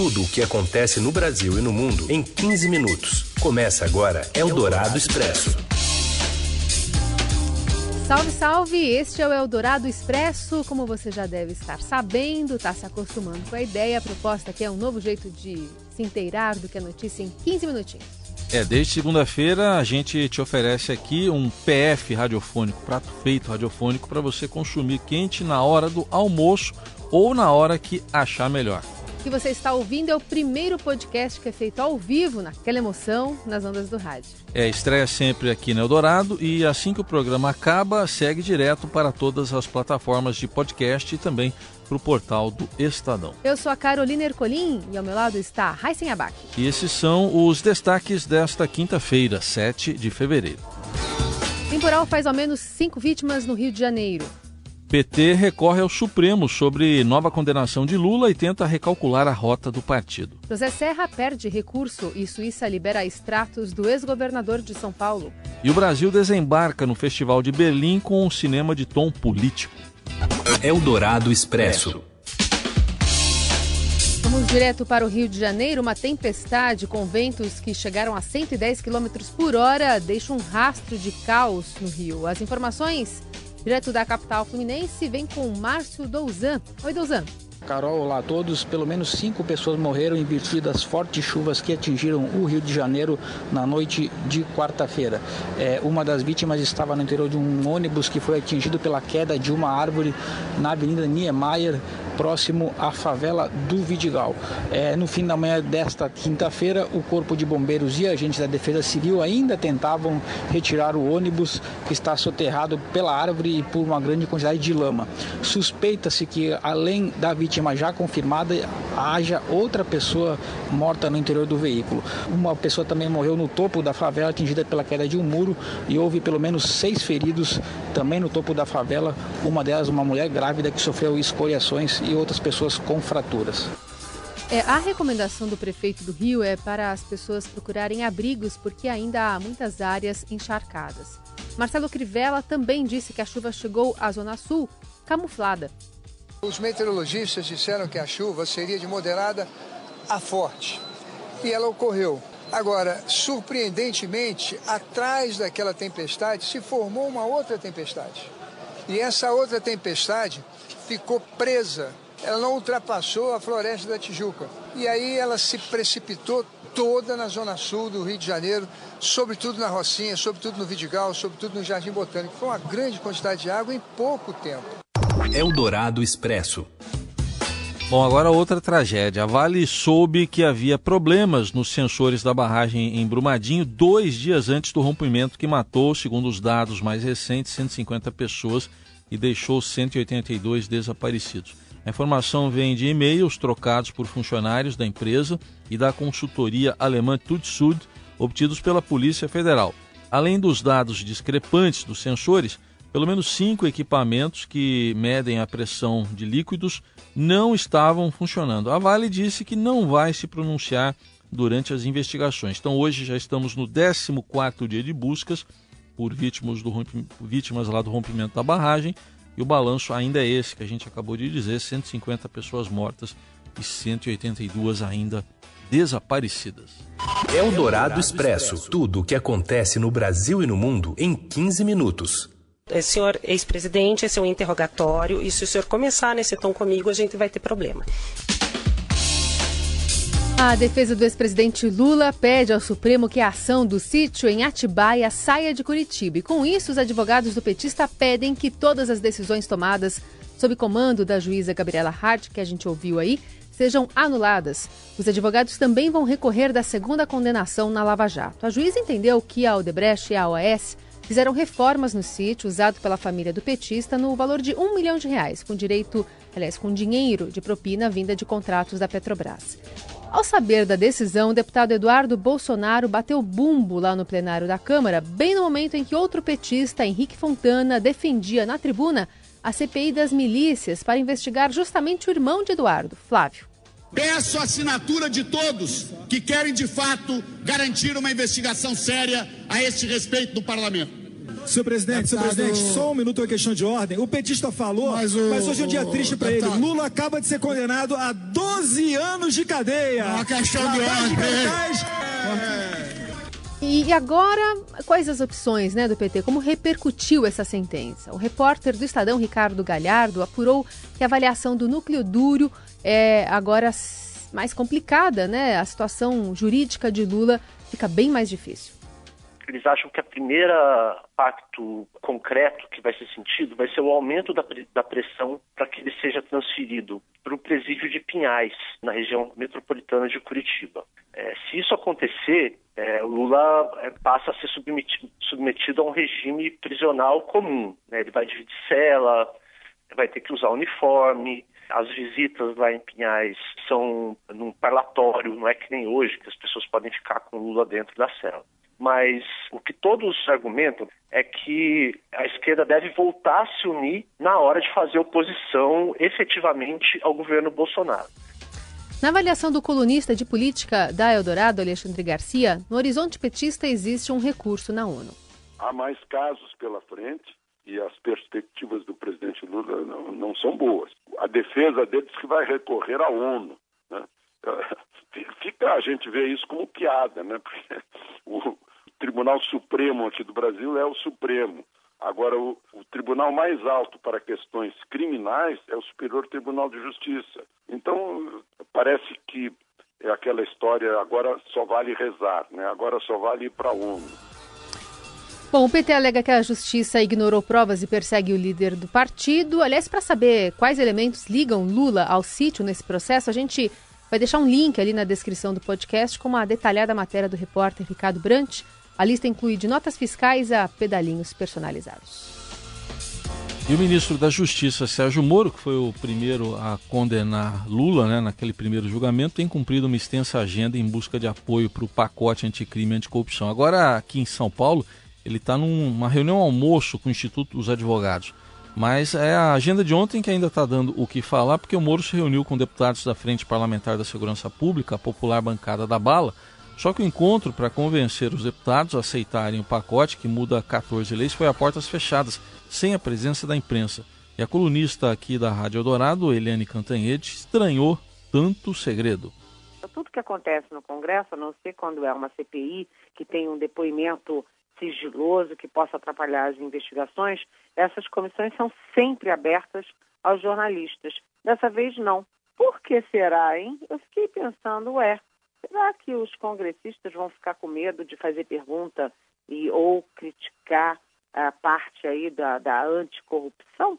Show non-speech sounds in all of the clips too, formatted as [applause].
Tudo o que acontece no Brasil e no mundo em 15 minutos. Começa agora Eldorado Expresso. Salve, salve! Este é o Eldorado Expresso. Como você já deve estar sabendo, está se acostumando com a ideia. A proposta aqui é um novo jeito de se inteirar do que a notícia em 15 minutinhos. É, desde segunda-feira a gente te oferece aqui um PF radiofônico, prato feito radiofônico, para você consumir quente na hora do almoço ou na hora que achar melhor. Que você está ouvindo é o primeiro podcast que é feito ao vivo, naquela emoção, nas ondas do rádio. É, estreia sempre aqui no Eldorado e assim que o programa acaba, segue direto para todas as plataformas de podcast e também para o portal do Estadão. Eu sou a Carolina Ercolim e ao meu lado está Raíssen Abac. E esses são os destaques desta quinta-feira, 7 de fevereiro. Temporal faz ao menos cinco vítimas no Rio de Janeiro. PT recorre ao Supremo sobre nova condenação de Lula e tenta recalcular a rota do partido. José Serra perde recurso e Suíça libera extratos do ex-governador de São Paulo. E o Brasil desembarca no Festival de Berlim com um cinema de tom político. Eldorado Expresso. Vamos direto para o Rio de Janeiro. Uma tempestade com ventos que chegaram a 110 km por hora deixa um rastro de caos no Rio. As informações Direto da capital fluminense, vem com Márcio Douzan. Oi, Douzan. Carol, olá a todos. Pelo menos cinco pessoas morreram em virtude das fortes chuvas que atingiram o Rio de Janeiro na noite de quarta-feira. É, uma das vítimas estava no interior de um ônibus que foi atingido pela queda de uma árvore na Avenida Niemeyer, próximo à favela do Vidigal. É, no fim da manhã desta quinta-feira, o Corpo de Bombeiros e agentes da Defesa Civil ainda tentavam retirar o ônibus que está soterrado pela árvore e por uma grande quantidade de lama. Suspeita-se que, além da vítima já confirmada, haja outra pessoa morta no interior do veículo. Uma pessoa também morreu no topo da favela, atingida pela queda de um muro, e houve pelo menos seis feridos também no topo da favela. Uma delas, uma mulher grávida que sofreu escoriações e outras pessoas com fraturas. É, a recomendação do prefeito do Rio é para as pessoas procurarem abrigos porque ainda há muitas áreas encharcadas. Marcelo Crivella também disse que a chuva chegou à Zona Sul camuflada. Os meteorologistas disseram que a chuva seria de moderada a forte e ela ocorreu. Agora, surpreendentemente, atrás daquela tempestade se formou uma outra tempestade. E essa outra tempestade ficou presa, ela não ultrapassou a floresta da Tijuca. E aí ela se precipitou toda na zona sul do Rio de Janeiro, sobretudo na Rocinha, sobretudo no Vidigal, sobretudo no Jardim Botânico. Foi uma grande quantidade de água em pouco tempo. Eldorado Expresso. Bom, agora outra tragédia. A Vale soube que havia problemas nos sensores da barragem em Brumadinho dois dias antes do rompimento que matou, segundo os dados mais recentes, 150 pessoas e deixou 182 desaparecidos. A informação vem de e-mails trocados por funcionários da empresa e da consultoria alemã Tutsud, obtidos pela Polícia Federal. Além dos dados discrepantes dos sensores, pelo menos cinco equipamentos que medem a pressão de líquidos não estavam funcionando. A Vale disse que não vai se pronunciar durante as investigações. Então, hoje já estamos no 14 dia de buscas por vítimas, do, vítimas lá do rompimento da barragem. E o balanço ainda é esse que a gente acabou de dizer: 150 pessoas mortas e 182 ainda desaparecidas. Eldorado Expresso tudo o que acontece no Brasil e no mundo em 15 minutos. É, senhor ex-presidente, esse é um interrogatório, e se o senhor começar nesse tom comigo, a gente vai ter problema. A defesa do ex-presidente Lula pede ao Supremo que a ação do sítio em Atibaia saia de Curitiba. E com isso, os advogados do petista pedem que todas as decisões tomadas sob comando da juíza Gabriela Hart, que a gente ouviu aí, sejam anuladas. Os advogados também vão recorrer da segunda condenação na Lava Jato. A juíza entendeu que a Odebrecht e a OAS fizeram reformas no sítio usado pela família do petista no valor de um milhão de reais, com direito, aliás, com dinheiro de propina vinda de contratos da Petrobras. Ao saber da decisão, o deputado Eduardo Bolsonaro bateu bumbo lá no plenário da Câmara, bem no momento em que outro petista, Henrique Fontana, defendia na tribuna a CPI das milícias para investigar justamente o irmão de Eduardo, Flávio. Peço a assinatura de todos que querem de fato garantir uma investigação séria a este respeito do parlamento. Senhor presidente, senhor presidente, só um minuto, uma questão de ordem. O petista falou, mas, o, mas hoje é um dia triste para ele. Lula acaba de ser condenado a 12 anos de cadeia. Uma questão de ordem. E agora, quais as opções né, do PT? Como repercutiu essa sentença? O repórter do Estadão, Ricardo Galhardo, apurou que a avaliação do núcleo duro é agora mais complicada, né? A situação jurídica de Lula fica bem mais difícil. Eles acham que a primeira impacto concreto que vai ser sentido vai ser o aumento da, da pressão para que ele seja transferido para o presídio de Pinhais, na região metropolitana de Curitiba. É, se isso acontecer, é, Lula é, passa a ser submetido, submetido, a um regime prisional comum. Né? Ele vai dividir cela, vai ter que usar uniforme. As visitas lá em Pinhais são num parlatório, não é que nem hoje, que as pessoas podem ficar com Lula dentro da cela. Mas o que todos argumentam é que a esquerda deve voltar a se unir na hora de fazer oposição efetivamente ao governo Bolsonaro. Na avaliação do colunista de política da Eldorado, Alexandre Garcia, no horizonte petista existe um recurso na ONU. Há mais casos pela frente e as perspectivas do presidente Lula não, não são boas. A defesa deles que vai recorrer à ONU. Né? [laughs] Fica, a gente vê isso como piada, né? Porque o Tribunal Supremo aqui do Brasil é o Supremo. Agora, o, o, tribunal mais alto para questões criminais é o Superior Tribunal de Justiça. Então, parece que é aquela história, agora só vale rezar, né? agora só vale ir para a ONU. Bom, o PT alega que a justiça ignorou provas e persegue o líder do partido. Aliás, para saber quais elementos ligam Lula ao sítio nesse processo, a gente vai deixar um link ali na descrição do podcast com uma detalhada matéria do repórter Ricardo Brant a lista inclui de notas fiscais a pedalinhos personalizados. E o ministro da Justiça, Sérgio Moro, que foi o primeiro a condenar Lula né, naquele primeiro julgamento, tem cumprido uma extensa agenda em busca de apoio para o pacote anticrime e anticorrupção. Agora, aqui em São Paulo, ele está numa reunião almoço com o Instituto dos Advogados. Mas é a agenda de ontem que ainda está dando o que falar, porque o Moro se reuniu com deputados da Frente Parlamentar da Segurança Pública, a popular bancada da Bala, só que o encontro para convencer os deputados a aceitarem o pacote que muda 14 leis foi a portas fechadas, sem a presença da imprensa. E a colunista aqui da Rádio Eldorado, Eliane Cantanhede, estranhou tanto segredo. Tudo que acontece no Congresso, a não ser quando é uma CPI que tem um depoimento sigiloso que possa atrapalhar as investigações, essas comissões são sempre abertas aos jornalistas. Dessa vez não. Por que será, hein? Eu fiquei pensando, ué, Será que os congressistas vão ficar com medo de fazer pergunta e ou criticar a parte aí da, da anticorrupção?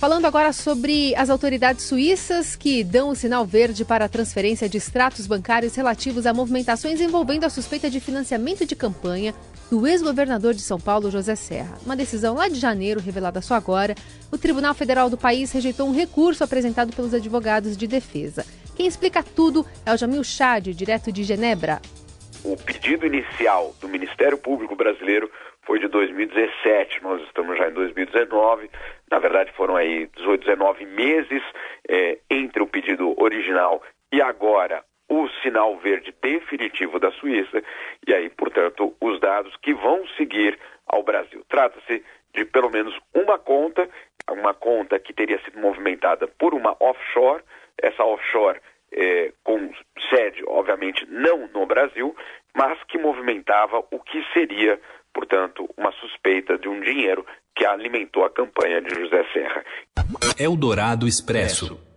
Falando agora sobre as autoridades suíças que dão o sinal verde para a transferência de extratos bancários relativos a movimentações envolvendo a suspeita de financiamento de campanha do ex-governador de São Paulo, José Serra. Uma decisão lá de janeiro, revelada só agora, o Tribunal Federal do país rejeitou um recurso apresentado pelos advogados de defesa. Quem explica tudo é o Jamil Chad, direto de Genebra. O pedido inicial do Ministério Público Brasileiro foi de 2017, nós estamos já em 2019. Na verdade, foram aí 18, 19 meses é, entre o pedido original e agora o sinal verde definitivo da Suíça, e aí, portanto, os dados que vão seguir ao Brasil. Trata-se de pelo menos uma conta, uma conta que teria sido movimentada por uma offshore, essa offshore é, com sede, obviamente, não no Brasil, mas que movimentava o que seria portanto, uma suspeita de um dinheiro que alimentou a campanha de José Serra. Eldorado Expresso.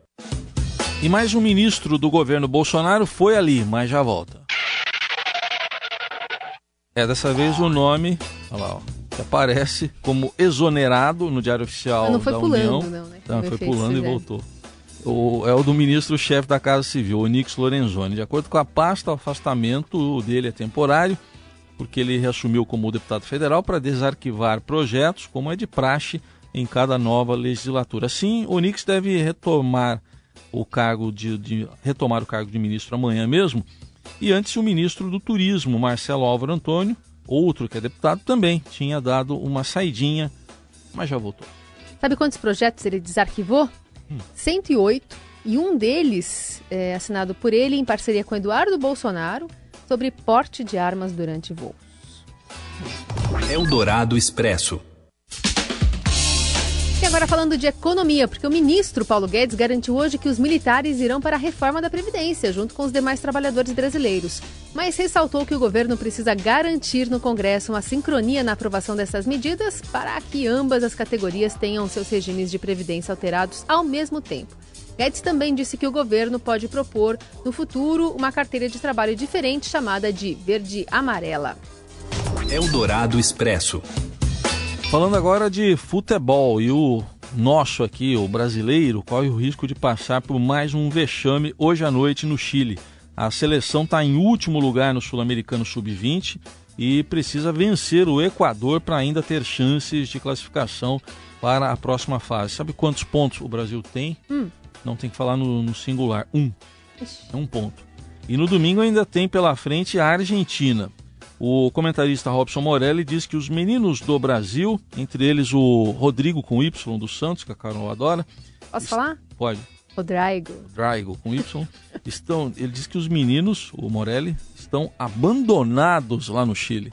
E mais um ministro do governo Bolsonaro foi ali, mas já volta. É dessa vez o nome, olha lá, ó, que aparece como exonerado no Diário Oficial não foi da pulando, União. Não, né? Não, foi pulando e voltou. O, é o do ministro-chefe da Casa Civil, Onix Lorenzoni. De acordo com a pasta, o afastamento dele é temporário porque ele reassumiu como deputado federal para desarquivar projetos, como é de praxe em cada nova legislatura. Assim, o Nix deve retomar o cargo de, de, retomar o cargo de ministro amanhã mesmo. E antes o ministro do Turismo, Marcelo Álvaro Antônio, outro que é deputado, também tinha dado uma saidinha, mas já voltou. Sabe quantos projetos ele desarquivou? Hum. 108. E um deles é assinado por ele em parceria com Eduardo Bolsonaro sobre porte de armas durante voos. Eldorado Expresso. Agora falando de economia, porque o ministro Paulo Guedes garantiu hoje que os militares irão para a reforma da Previdência, junto com os demais trabalhadores brasileiros. Mas ressaltou que o governo precisa garantir no Congresso uma sincronia na aprovação dessas medidas para que ambas as categorias tenham seus regimes de previdência alterados ao mesmo tempo. Guedes também disse que o governo pode propor, no futuro, uma carteira de trabalho diferente chamada de verde-amarela. Eldorado Expresso. Falando agora de futebol e o nosso aqui, o brasileiro, corre o risco de passar por mais um vexame hoje à noite no Chile. A seleção está em último lugar no Sul-Americano Sub-20 e precisa vencer o Equador para ainda ter chances de classificação para a próxima fase. Sabe quantos pontos o Brasil tem? Hum. Não tem que falar no, no singular. Um. É um ponto. E no domingo ainda tem pela frente a Argentina. O comentarista Robson Morelli diz que os meninos do Brasil, entre eles o Rodrigo com Y do Santos, que a Carol adora. Posso falar? Pode. Rodrigo. Rodrigo com Y. estão, ele diz que os meninos, o Morelli, estão abandonados lá no Chile.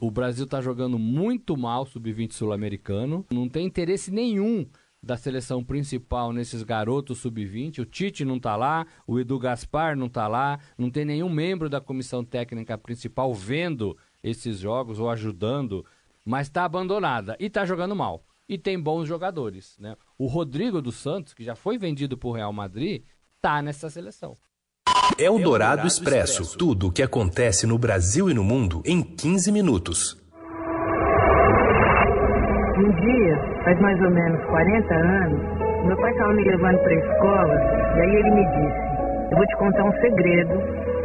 O Brasil está jogando muito mal sub-20 sul-americano, não tem interesse nenhum da seleção principal nesses garotos sub-20. O Tite não está lá, o Edu Gaspar não está lá, não tem nenhum membro da comissão técnica principal vendo esses jogos ou ajudando, mas está abandonada e está jogando mal. E tem bons jogadores. Né? O Rodrigo dos Santos, que já foi vendido para o Real Madrid, está nessa seleção. Eldorado Expresso. Tudo o que acontece no Brasil e no mundo em 15 minutos. Um dia, faz mais ou menos 40 anos, meu pai estava me levando para a escola e aí ele me disse: Eu vou te contar um segredo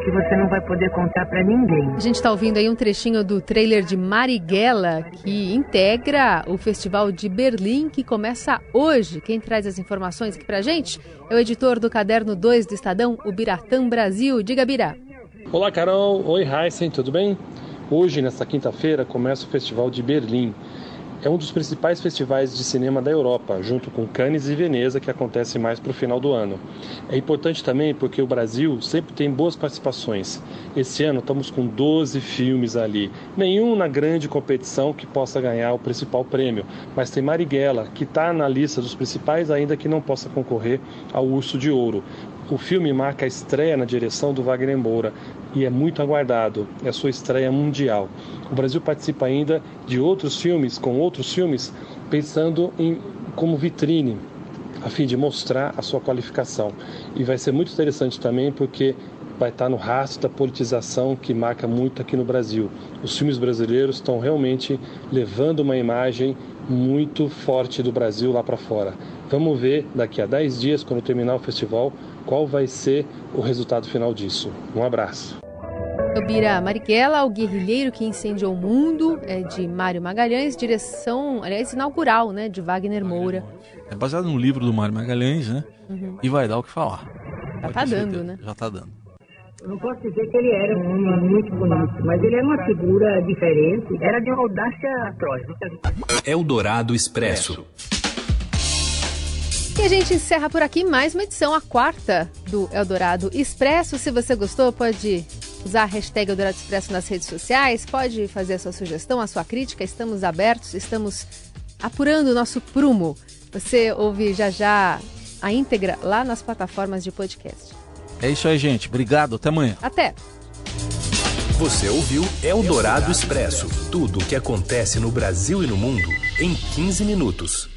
que você não vai poder contar para ninguém. A gente está ouvindo aí um trechinho do trailer de Marighella, que integra o Festival de Berlim, que começa hoje. Quem traz as informações aqui para gente é o editor do Caderno 2 do Estadão, o Biratã Brasil. Diga, Birá. Olá, Carol. Oi, Heisen, tudo bem? Hoje, nesta quinta-feira, começa o Festival de Berlim é um dos principais festivais de cinema da Europa, junto com Cannes e Veneza, que acontece mais para o final do ano. É importante também porque o Brasil sempre tem boas participações. Esse ano estamos com 12 filmes ali, nenhum na grande competição que possa ganhar o principal prêmio, mas tem Marighella, que está na lista dos principais, ainda que não possa concorrer ao Urso de Ouro. O filme marca a estreia na direção do Wagner Moura e é muito aguardado. É sua estreia mundial. O Brasil participa ainda de outros filmes, com outros filmes, pensando em como vitrine, a fim de mostrar a sua qualificação. E vai ser muito interessante também porque vai estar no rastro da politização que marca muito aqui no Brasil. Os filmes brasileiros estão realmente levando uma imagem muito forte do Brasil lá para fora. Vamos ver daqui a 10 dias, quando terminar o festival, qual vai ser o resultado final disso. Um abraço. Bira Marighella, o guerrilheiro que incendiou o mundo, é de Mário Magalhães, direção, aliás, inaugural, né, de Wagner Moura. É baseado no livro do Mário Magalhães, né? Uhum. E vai dar o que falar. Já tá dando, né? Já tá dando. Eu não posso dizer que ele era um homem muito bonito, mas ele era uma figura diferente, era de uma audácia atroz. Eldorado Expresso. E a gente encerra por aqui mais uma edição, a quarta do Eldorado Expresso. Se você gostou, pode usar a hashtag Eldorado Expresso nas redes sociais, pode fazer a sua sugestão, a sua crítica. Estamos abertos, estamos apurando o nosso prumo. Você ouve já já a íntegra lá nas plataformas de podcast. É isso aí, gente. Obrigado. Até amanhã. Até. Você ouviu Eldorado Expresso tudo o que acontece no Brasil e no mundo em 15 minutos.